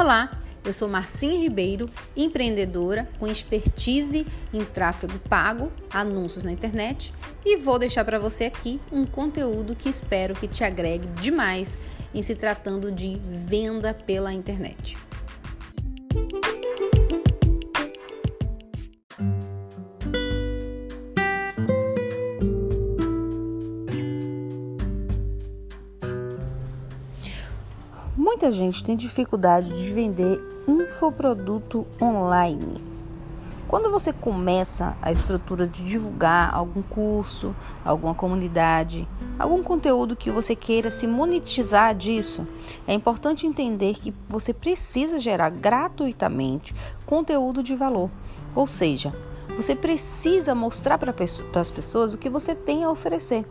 Olá, eu sou Marcinha Ribeiro, empreendedora com expertise em tráfego pago, anúncios na internet e vou deixar para você aqui um conteúdo que espero que te agregue demais em se tratando de venda pela internet. Muita gente tem dificuldade de vender infoproduto online. Quando você começa a estrutura de divulgar algum curso, alguma comunidade, algum conteúdo que você queira se monetizar disso, é importante entender que você precisa gerar gratuitamente conteúdo de valor. Ou seja, você precisa mostrar para as pessoas o que você tem a oferecer.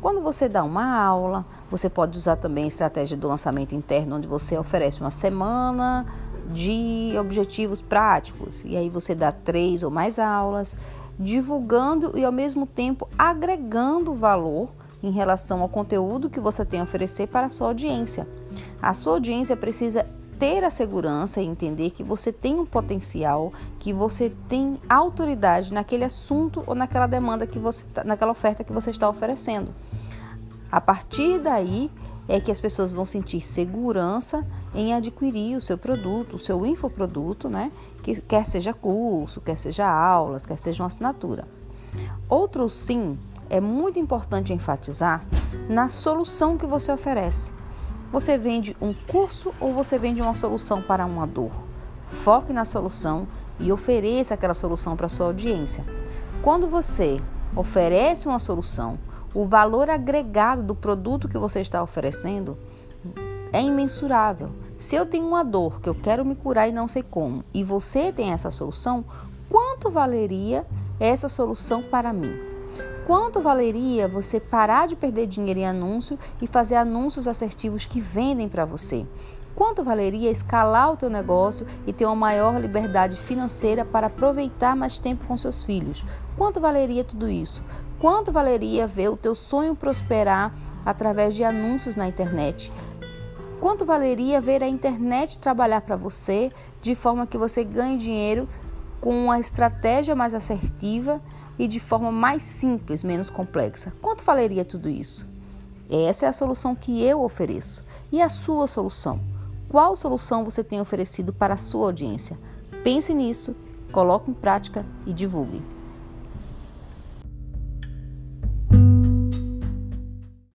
Quando você dá uma aula, você pode usar também a estratégia do lançamento interno, onde você oferece uma semana de objetivos práticos. E aí você dá três ou mais aulas, divulgando e ao mesmo tempo agregando valor em relação ao conteúdo que você tem a oferecer para a sua audiência. A sua audiência precisa ter a segurança e entender que você tem um potencial, que você tem autoridade naquele assunto ou naquela demanda que você tá, naquela oferta que você está oferecendo. A partir daí é que as pessoas vão sentir segurança em adquirir o seu produto, o seu infoproduto, né? Que quer seja curso, quer seja aulas, quer seja uma assinatura. Outro sim é muito importante enfatizar na solução que você oferece. Você vende um curso ou você vende uma solução para uma dor? Foque na solução e ofereça aquela solução para sua audiência. Quando você oferece uma solução, o valor agregado do produto que você está oferecendo é imensurável. Se eu tenho uma dor que eu quero me curar e não sei como, e você tem essa solução, quanto valeria essa solução para mim? Quanto valeria você parar de perder dinheiro em anúncio e fazer anúncios assertivos que vendem para você? Quanto valeria escalar o teu negócio e ter uma maior liberdade financeira para aproveitar mais tempo com seus filhos? Quanto valeria tudo isso? Quanto valeria ver o teu sonho prosperar através de anúncios na internet? Quanto valeria ver a internet trabalhar para você de forma que você ganhe dinheiro com uma estratégia mais assertiva e de forma mais simples, menos complexa. Quanto valeria tudo isso? Essa é a solução que eu ofereço. E a sua solução? Qual solução você tem oferecido para a sua audiência? Pense nisso, coloque em prática e divulgue.